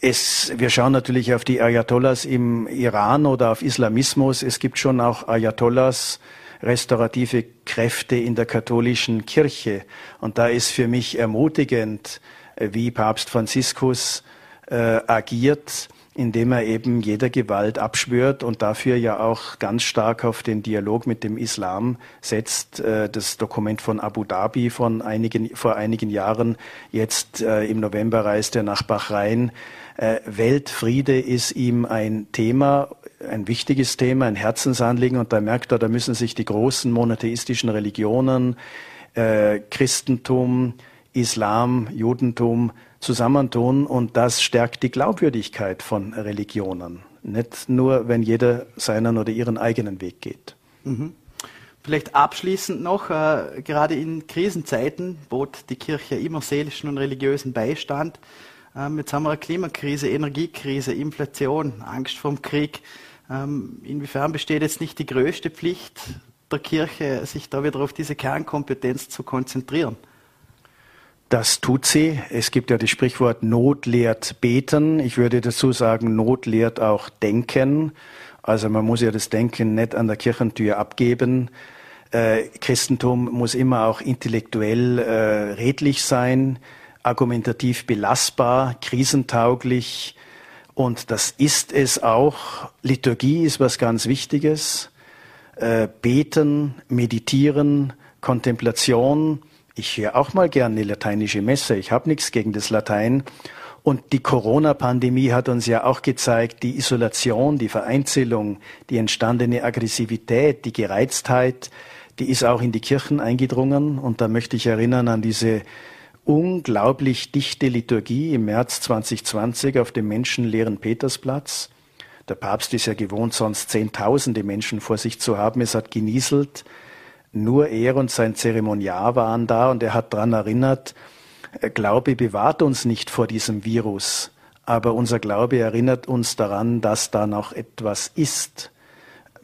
Es, wir schauen natürlich auf die Ayatollahs im Iran oder auf Islamismus. Es gibt schon auch Ayatollahs, restaurative Kräfte in der katholischen Kirche. Und da ist für mich ermutigend, äh, wie Papst Franziskus äh, agiert, indem er eben jeder Gewalt abschwört und dafür ja auch ganz stark auf den Dialog mit dem Islam setzt. Äh, das Dokument von Abu Dhabi von einigen, vor einigen Jahren, jetzt äh, im November reist er nach Bahrain. Weltfriede ist ihm ein Thema ein wichtiges Thema, ein Herzensanliegen und da merkt er, da müssen sich die großen monotheistischen Religionen, äh, Christentum, Islam, Judentum zusammentun und das stärkt die Glaubwürdigkeit von Religionen. Nicht nur, wenn jeder seinen oder ihren eigenen Weg geht. Mhm. Vielleicht abschließend noch, äh, gerade in Krisenzeiten bot die Kirche immer seelischen und religiösen Beistand. Ähm, jetzt haben wir eine Klimakrise, Energiekrise, Inflation, Angst vor Krieg. Ähm, inwiefern besteht jetzt nicht die größte Pflicht der Kirche, sich da wieder auf diese Kernkompetenz zu konzentrieren? Das tut sie. Es gibt ja das Sprichwort Not lehrt beten. Ich würde dazu sagen, Not lehrt auch denken. Also man muss ja das Denken nicht an der Kirchentür abgeben. Äh, Christentum muss immer auch intellektuell äh, redlich sein, argumentativ belastbar, krisentauglich, und das ist es auch. Liturgie ist was ganz Wichtiges. Äh, beten, meditieren, Kontemplation. Ich höre auch mal gerne eine lateinische Messe. Ich habe nichts gegen das Latein. Und die Corona-Pandemie hat uns ja auch gezeigt, die Isolation, die Vereinzelung, die entstandene Aggressivität, die Gereiztheit, die ist auch in die Kirchen eingedrungen. Und da möchte ich erinnern an diese unglaublich dichte Liturgie im März 2020 auf dem menschenleeren Petersplatz. Der Papst ist ja gewohnt, sonst Zehntausende Menschen vor sich zu haben. Es hat genieselt. Nur er und sein Zeremoniar waren da und er hat daran erinnert, äh, Glaube bewahrt uns nicht vor diesem Virus, aber unser Glaube erinnert uns daran, dass da noch etwas ist.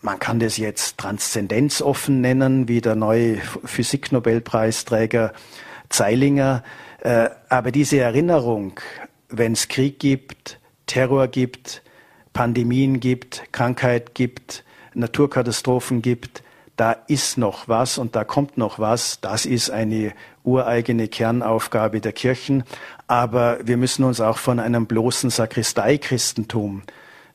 Man kann das jetzt transzendenzoffen nennen, wie der neue Physiknobelpreisträger Zeilinger. Äh, aber diese Erinnerung, wenn es Krieg gibt, Terror gibt, Pandemien gibt, Krankheit gibt, Naturkatastrophen gibt, da ist noch was und da kommt noch was. Das ist eine ureigene Kernaufgabe der Kirchen. Aber wir müssen uns auch von einem bloßen Sakristeichristentum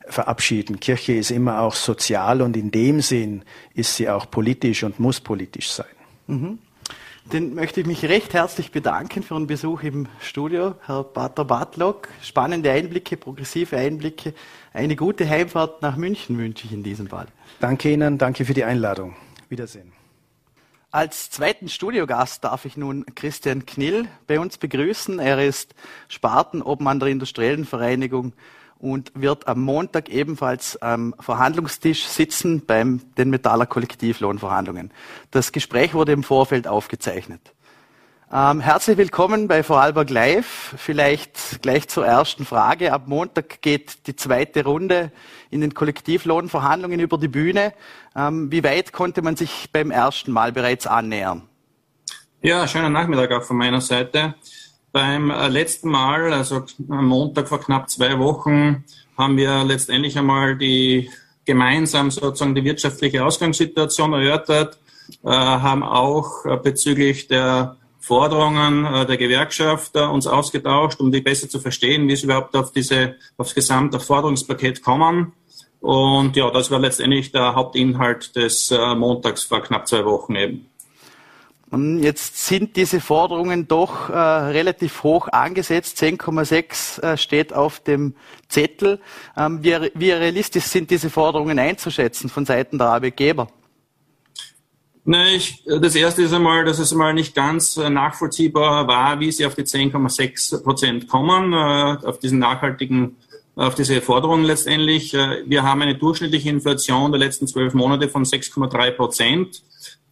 verabschieden. Kirche ist immer auch sozial und in dem Sinn ist sie auch politisch und muss politisch sein. Mhm. Den möchte ich mich recht herzlich bedanken für Ihren Besuch im Studio, Herr Pater Bartlock. Spannende Einblicke, progressive Einblicke. Eine gute Heimfahrt nach München wünsche ich in diesem Fall. Danke Ihnen, danke für die Einladung. Wiedersehen. Als zweiten Studiogast darf ich nun Christian Knill bei uns begrüßen. Er ist Spartenobmann der Industriellen Vereinigung und wird am Montag ebenfalls am Verhandlungstisch sitzen beim den Metaller Kollektivlohnverhandlungen. Das Gespräch wurde im Vorfeld aufgezeichnet. Ähm, herzlich willkommen bei Vorarlberg Live. Vielleicht gleich zur ersten Frage. Ab Montag geht die zweite Runde in den Kollektivlohnverhandlungen über die Bühne. Ähm, wie weit konnte man sich beim ersten Mal bereits annähern? Ja, schönen Nachmittag auch von meiner Seite. Beim äh, letzten Mal, also am Montag vor knapp zwei Wochen, haben wir letztendlich einmal die gemeinsam sozusagen die wirtschaftliche Ausgangssituation erörtert, äh, haben auch äh, bezüglich der Forderungen der Gewerkschaft uns ausgetauscht, um die besser zu verstehen, wie sie überhaupt auf diese, aufs gesamte Forderungspaket kommen. Und ja, das war letztendlich der Hauptinhalt des Montags vor knapp zwei Wochen eben. Und jetzt sind diese Forderungen doch äh, relativ hoch angesetzt. 10,6 äh, steht auf dem Zettel. Ähm, wie, wie, realistisch sind diese Forderungen einzuschätzen von Seiten der Arbeitgeber? Nein, ich, das erste ist einmal, dass es einmal nicht ganz äh, nachvollziehbar war, wie sie auf die 10,6 Prozent kommen, äh, auf diesen nachhaltigen auf diese Forderungen letztendlich. Äh, wir haben eine durchschnittliche Inflation der letzten zwölf Monate von 6,3 Prozent.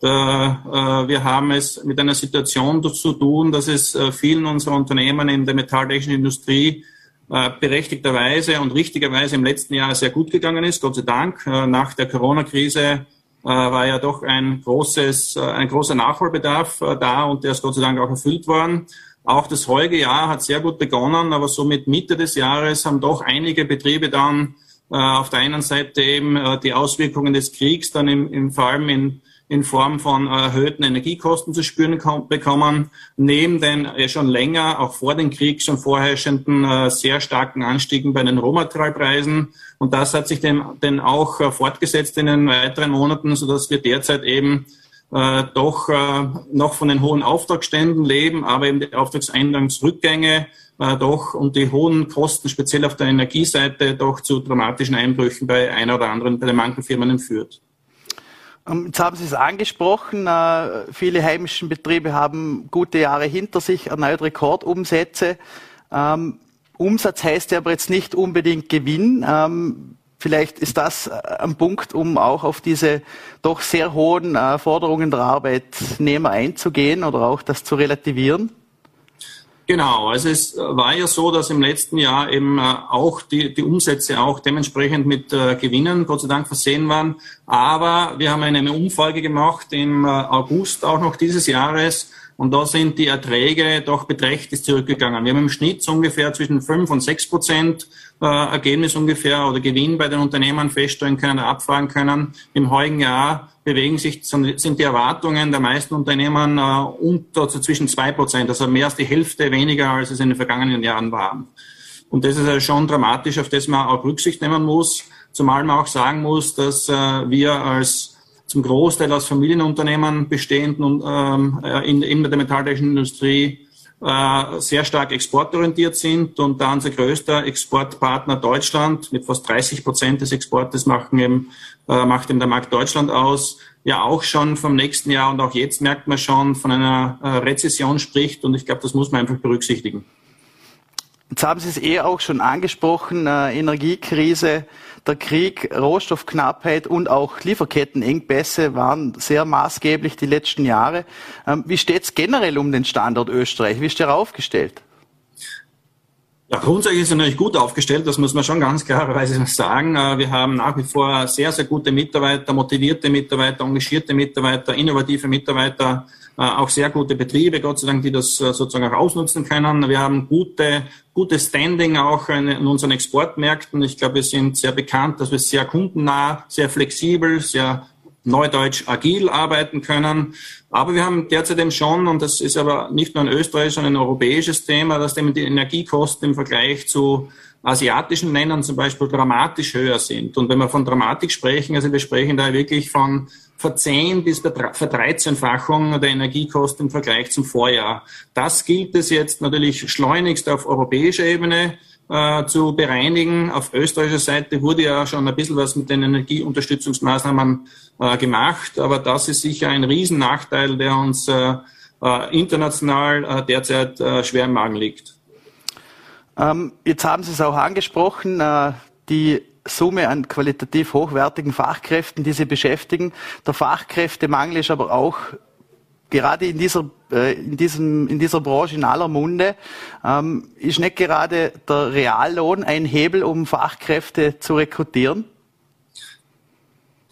Äh, wir haben es mit einer Situation zu tun, dass es äh, vielen unserer Unternehmen in der metalltechnischen Industrie äh, berechtigterweise und richtigerweise im letzten Jahr sehr gut gegangen ist, Gott sei Dank. Nach der Corona-Krise war ja doch ein großes, ein großer Nachholbedarf da und der ist Gott sei Dank auch erfüllt worden. Auch das heutige Jahr hat sehr gut begonnen, aber so mit Mitte des Jahres haben doch einige Betriebe dann auf der einen Seite eben die Auswirkungen des Kriegs dann im, im vor allem in in Form von erhöhten Energiekosten zu spüren bekommen, neben den äh, schon länger, auch vor dem Krieg schon vorherrschenden äh, sehr starken Anstiegen bei den Rohmaterialpreisen. Und das hat sich dann auch äh, fortgesetzt in den weiteren Monaten, sodass wir derzeit eben äh, doch äh, noch von den hohen Auftragsständen leben, aber eben die Auftragseingangsrückgänge äh, doch und die hohen Kosten, speziell auf der Energieseite, doch zu dramatischen Einbrüchen bei einer oder anderen, bei den Mankelfirmen führt. Ähm, jetzt haben Sie es angesprochen, äh, viele heimischen Betriebe haben gute Jahre hinter sich, erneut Rekordumsätze. Ähm, Umsatz heißt ja aber jetzt nicht unbedingt Gewinn. Ähm, vielleicht ist das äh, ein Punkt, um auch auf diese doch sehr hohen äh, Forderungen der Arbeitnehmer einzugehen oder auch das zu relativieren. Genau, also es war ja so, dass im letzten Jahr eben äh, auch die, die Umsätze auch dementsprechend mit äh, Gewinnen, Gott sei Dank, versehen waren. Aber wir haben eine Umfrage gemacht im äh, August auch noch dieses Jahres und da sind die Erträge doch beträchtlich zurückgegangen. Wir haben im Schnitt so ungefähr zwischen fünf und sechs Prozent äh, Ergebnis ungefähr oder Gewinn bei den Unternehmen feststellen können, abfragen können. Im heutigen Jahr bewegen sich, sind die Erwartungen der meisten Unternehmen äh, unter so zwischen zwei Prozent, also mehr als die Hälfte weniger, als es in den vergangenen Jahren war. Und das ist also schon dramatisch, auf das man auch Rücksicht nehmen muss, zumal man auch sagen muss, dass äh, wir als zum Großteil aus Familienunternehmen bestehenden ähm, äh, in, in der metalltechnischen Industrie äh, sehr stark exportorientiert sind und da unser größter Exportpartner Deutschland mit fast 30 Prozent des Exportes machen eben, äh, macht eben der Markt Deutschland aus, ja auch schon vom nächsten Jahr und auch jetzt merkt man schon von einer äh, Rezession spricht und ich glaube, das muss man einfach berücksichtigen. Jetzt haben Sie es eh auch schon angesprochen, äh, Energiekrise, der Krieg, Rohstoffknappheit und auch Lieferkettenengpässe waren sehr maßgeblich die letzten Jahre. Ähm, wie steht es generell um den Standort Österreich? Wie ist der aufgestellt? Ja, grundsätzlich ist er natürlich gut aufgestellt, das muss man schon ganz klarerweise sagen. Äh, wir haben nach wie vor sehr, sehr gute Mitarbeiter, motivierte Mitarbeiter, engagierte Mitarbeiter, innovative Mitarbeiter, äh, auch sehr gute Betriebe, Gott sei Dank, die das äh, sozusagen auch ausnutzen können. Wir haben gute, gutes Standing auch in unseren Exportmärkten. Ich glaube, wir sind sehr bekannt, dass wir sehr kundennah, sehr flexibel, sehr neudeutsch agil arbeiten können. Aber wir haben derzeit eben schon, und das ist aber nicht nur ein österreichisches, sondern ein europäisches Thema, dass eben die Energiekosten im Vergleich zu asiatischen Ländern zum Beispiel dramatisch höher sind. Und wenn wir von Dramatik sprechen, also wir sprechen da wirklich von verzehn bis verdreizehnfachung der Energiekosten im Vergleich zum Vorjahr. Das gilt es jetzt natürlich schleunigst auf europäischer Ebene äh, zu bereinigen. Auf österreichischer Seite wurde ja schon ein bisschen was mit den Energieunterstützungsmaßnahmen äh, gemacht, aber das ist sicher ein Riesennachteil, der uns äh, äh international äh, derzeit schwer im Magen liegt. Ähm, jetzt haben Sie es auch angesprochen, die Summe an qualitativ hochwertigen Fachkräften, die Sie beschäftigen. Der Fachkräftemangel ist aber auch gerade in dieser, äh, in diesem, in dieser Branche in aller Munde. Ähm, ist nicht gerade der Reallohn ein Hebel, um Fachkräfte zu rekrutieren?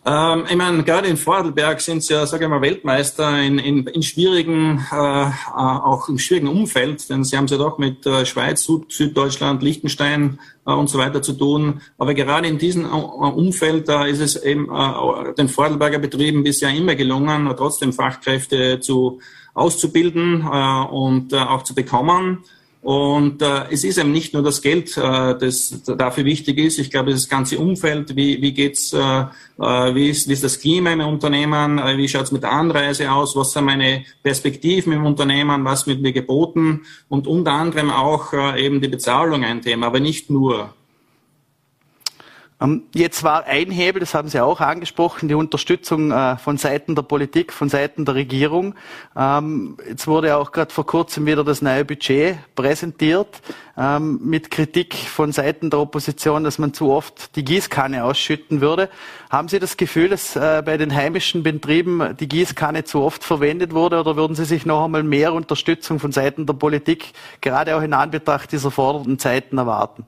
Ähm, ich meine, gerade in Vorarlberg sind sie ja, sage ich mal, Weltmeister in, in, in schwierigen, äh, äh, auch im schwierigen Umfeld, denn sie haben es ja doch mit äh, Schweiz, Süd, Süddeutschland, Liechtenstein äh, und so weiter zu tun. Aber gerade in diesem äh, Umfeld, da ist es eben äh, den Vorarlberger Betrieben bisher immer gelungen, trotzdem Fachkräfte zu auszubilden äh, und äh, auch zu bekommen. Und äh, es ist eben nicht nur das Geld, äh, das dafür wichtig ist. Ich glaube, das ganze Umfeld, wie, wie geht's, äh, äh, wie, ist, wie ist das Klima im Unternehmen, äh, wie schaut's mit der Anreise aus, was sind meine Perspektiven im Unternehmen, was wird mir geboten und unter anderem auch äh, eben die Bezahlung ein Thema, aber nicht nur. Ähm, jetzt war ein Hebel, das haben Sie auch angesprochen, die Unterstützung äh, von Seiten der Politik, von Seiten der Regierung. Ähm, jetzt wurde auch gerade vor kurzem wieder das neue Budget präsentiert ähm, mit Kritik von Seiten der Opposition, dass man zu oft die Gießkanne ausschütten würde. Haben Sie das Gefühl, dass äh, bei den heimischen Betrieben die Gießkanne zu oft verwendet wurde oder würden Sie sich noch einmal mehr Unterstützung von Seiten der Politik, gerade auch in Anbetracht dieser fordernden Zeiten, erwarten?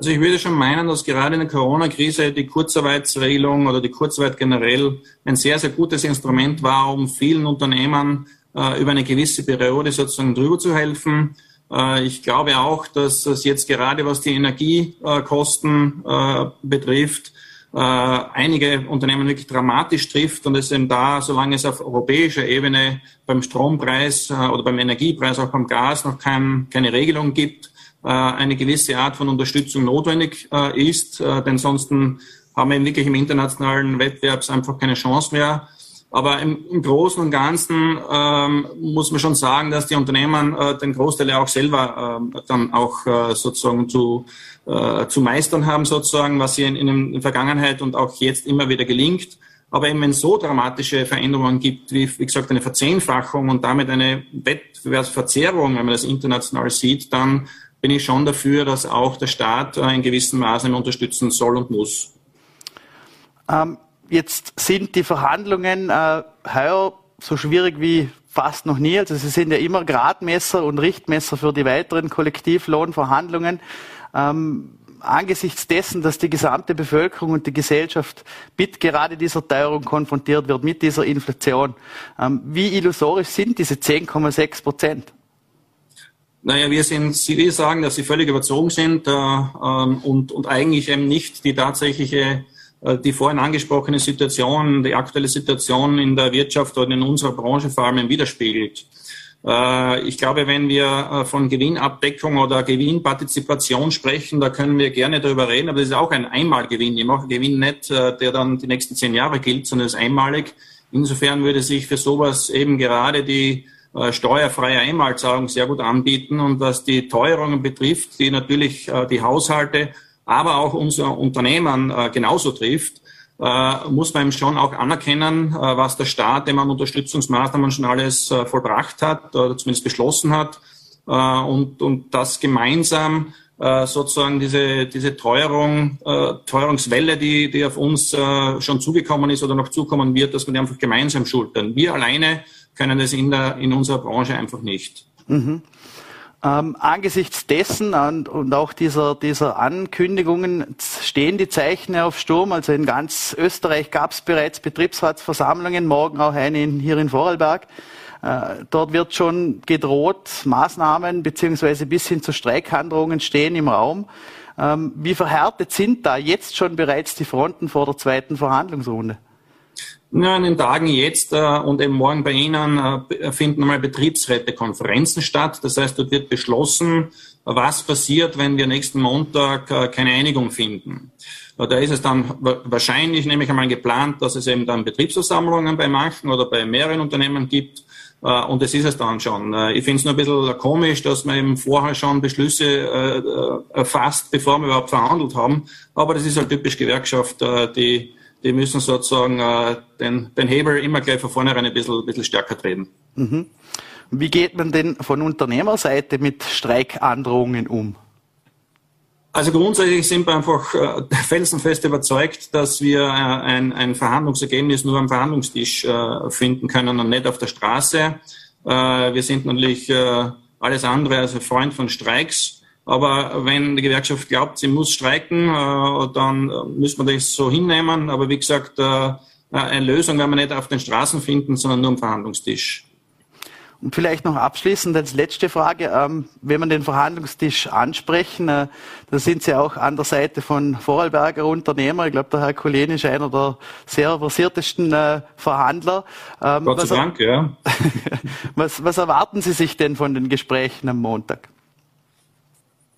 Also ich würde schon meinen, dass gerade in der Corona-Krise die Kurzarbeitsregelung oder die Kurzarbeit generell ein sehr, sehr gutes Instrument war, um vielen Unternehmen äh, über eine gewisse Periode sozusagen drüber zu helfen. Äh, ich glaube auch, dass es jetzt gerade was die Energiekosten äh, betrifft, äh, einige Unternehmen wirklich dramatisch trifft und es eben da, solange es auf europäischer Ebene beim Strompreis äh, oder beim Energiepreis, auch beim Gas noch kein, keine Regelung gibt, eine gewisse Art von Unterstützung notwendig äh, ist, äh, denn sonst haben wir wirklich im internationalen Wettbewerb einfach keine Chance mehr. Aber im, Großen und Ganzen ähm, muss man schon sagen, dass die Unternehmen äh, den Großteil ja auch selber äh, dann auch äh, sozusagen zu, äh, zu meistern haben, sozusagen, was sie in, in der Vergangenheit und auch jetzt immer wieder gelingt. Aber eben wenn es so dramatische Veränderungen gibt, wie, wie gesagt, eine Verzehnfachung und damit eine Wettbewerbsverzerrung, wenn man das international sieht, dann bin ich schon dafür, dass auch der Staat in gewissen Maßen unterstützen soll und muss. Ähm, jetzt sind die Verhandlungen äh, heuer so schwierig wie fast noch nie. Also sie sind ja immer Gradmesser und Richtmesser für die weiteren Kollektivlohnverhandlungen. Ähm, angesichts dessen, dass die gesamte Bevölkerung und die Gesellschaft mit gerade dieser Teuerung konfrontiert wird, mit dieser Inflation, ähm, wie illusorisch sind diese 10,6 Prozent? Naja, wir sind, wir sagen, dass sie völlig überzogen sind äh, ähm, und, und eigentlich eben nicht die tatsächliche, äh, die vorhin angesprochene Situation, die aktuelle Situation in der Wirtschaft oder in unserer Branche vor allem widerspiegelt. Äh, ich glaube, wenn wir äh, von Gewinnabdeckung oder Gewinnpartizipation sprechen, da können wir gerne darüber reden, aber das ist auch ein Einmalgewinn. Ich mache Gewinn nicht, äh, der dann die nächsten zehn Jahre gilt, sondern ist einmalig. Insofern würde sich für sowas eben gerade die äh, steuerfreie Einmalzahlung sehr gut anbieten. Und was die Teuerungen betrifft, die natürlich äh, die Haushalte, aber auch unser Unternehmen äh, genauso trifft, muss man schon auch anerkennen, was der Staat, dem man Unterstützungsmaßnahmen schon alles vollbracht hat oder zumindest beschlossen hat. und, und das gemeinsam sozusagen diese, diese Teuerung, Teuerungswelle, die, die auf uns schon zugekommen ist oder noch zukommen wird, dass wir die einfach gemeinsam schultern. Wir alleine können das in, der, in unserer Branche einfach nicht. Mhm. Ähm, angesichts dessen und, und, auch dieser, dieser Ankündigungen stehen die Zeichen auf Sturm. Also in ganz Österreich gab es bereits Betriebsratsversammlungen, morgen auch eine in, hier in Vorarlberg. Äh, dort wird schon gedroht, Maßnahmen beziehungsweise bis hin zu Streikhandlungen stehen im Raum. Ähm, wie verhärtet sind da jetzt schon bereits die Fronten vor der zweiten Verhandlungsrunde? Ja, in den Tagen jetzt äh, und eben morgen bei Ihnen äh, finden einmal Betriebsrätekonferenzen statt. Das heißt, dort wird beschlossen, was passiert, wenn wir nächsten Montag äh, keine Einigung finden. Da ist es dann wahrscheinlich, nämlich einmal geplant, dass es eben dann Betriebsversammlungen bei manchen oder bei mehreren Unternehmen gibt. Äh, und das ist es dann schon. Äh, ich finde es nur ein bisschen komisch, dass man eben vorher schon Beschlüsse erfasst, bevor wir überhaupt verhandelt haben. Aber das ist halt typisch Gewerkschaft, die, die müssen sozusagen den, den Hebel immer gleich von vornherein ein bisschen, ein bisschen stärker treten. Mhm. Wie geht man denn von Unternehmerseite mit Streikandrohungen um? Also grundsätzlich sind wir einfach äh, felsenfest überzeugt, dass wir äh, ein, ein, Verhandlungsergebnis nur am Verhandlungstisch äh, finden können und nicht auf der Straße. Äh, wir sind natürlich äh, alles andere als ein Freund von Streiks. Aber wenn die Gewerkschaft glaubt, sie muss streiken, äh, dann müssen wir das so hinnehmen. Aber wie gesagt, eine Lösung werden wir nicht auf den Straßen finden, sondern nur am Verhandlungstisch. Und vielleicht noch abschließend als letzte Frage, ähm, wenn man den Verhandlungstisch ansprechen, äh, da sind Sie auch an der Seite von Vorarlberger Unternehmer. Ich glaube, der Herr Kulin ist einer der sehr versiertesten äh, Verhandler. Ähm, Gott sei Dank, ja. was, was erwarten Sie sich denn von den Gesprächen am Montag?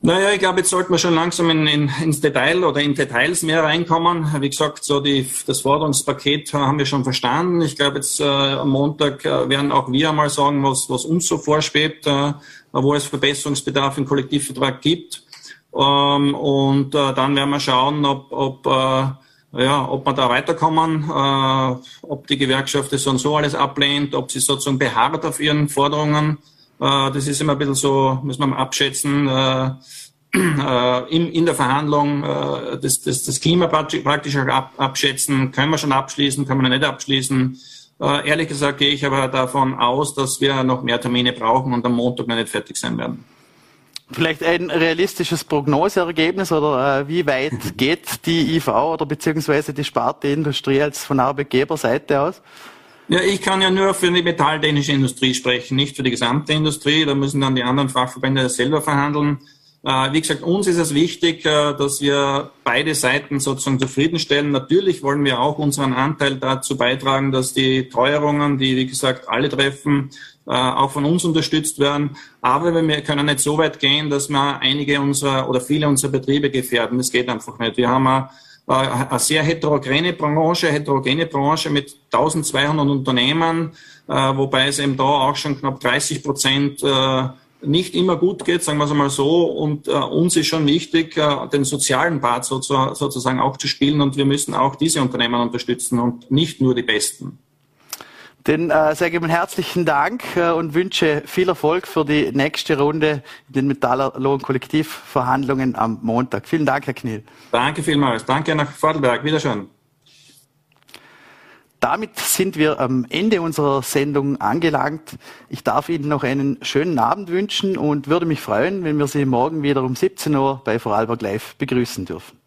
Naja, ich glaube, jetzt sollten wir schon langsam in, in, ins Detail oder in Details mehr reinkommen. Wie gesagt, so die, das Forderungspaket haben wir schon verstanden. Ich glaube, jetzt äh, am Montag äh, werden auch wir einmal sagen, was, was uns so vorschwebt, äh, wo es Verbesserungsbedarf im Kollektivvertrag gibt. Ähm, und äh, dann werden wir schauen, ob, ob äh, ja, ob wir da weiterkommen, äh, ob die Gewerkschaft das so und so alles ablehnt, ob sie sozusagen beharrt auf ihren Forderungen äh, das ist immer ein bisschen so, muss man abschätzen, äh, äh, in, in der Verhandlung das, das, das Klima praktisch ab, abschätzen. Können wir schon abschließen, können wir nicht abschließen. Ehrlich gesagt gehe ich aber davon aus, dass wir noch mehr Termine brauchen und am Montag noch nicht fertig sein werden. Vielleicht ein realistisches Prognoseergebnis oder äh, wie weit geht die IV oder beziehungsweise die Sparte Industrie als von Arbeitgeberseite aus? Ja, ich kann ja nur für die metalltechnische Industrie sprechen, nicht für die gesamte Industrie. Da müssen dann die anderen Fachverbände selber verhandeln. Äh, wie gesagt, uns ist es wichtig, äh, dass wir beide Seiten sozusagen zufriedenstellen. Natürlich wollen wir auch unseren Anteil dazu beitragen, dass die Teuerungen, die, wie gesagt, alle treffen, äh, auch von uns unterstützt werden. Aber wir können nicht so weit gehen, dass wir einige unserer oder viele unserer Betriebe gefährden. Das geht einfach nicht. Wir haben eine sehr heterogene Branche, heterogene Branche mit 1200 Unternehmen, äh, wobei es eben da auch schon knapp 30 Prozent äh, nicht immer gut geht, sagen wir es mal so. Und äh, uns ist schon wichtig, äh, den sozialen Part so, sozusagen auch zu spielen. Und wir müssen auch diese Unternehmen unterstützen und nicht nur die Besten. Den äh, sage ich herzlichen Dank äh, und wünsche viel Erfolg für die nächste Runde in den Metalllohn-Kollektivverhandlungen am Montag. Vielen Dank, Herr Kniel. Danke vielmals. Danke nach Vordelberg. Wiederschön. Damit sind wir am Ende unserer Sendung angelangt. Ich darf Ihnen noch einen schönen Abend wünschen und würde mich freuen, wenn wir Sie morgen wieder um 17 Uhr bei Vorarlberg Live begrüßen dürfen.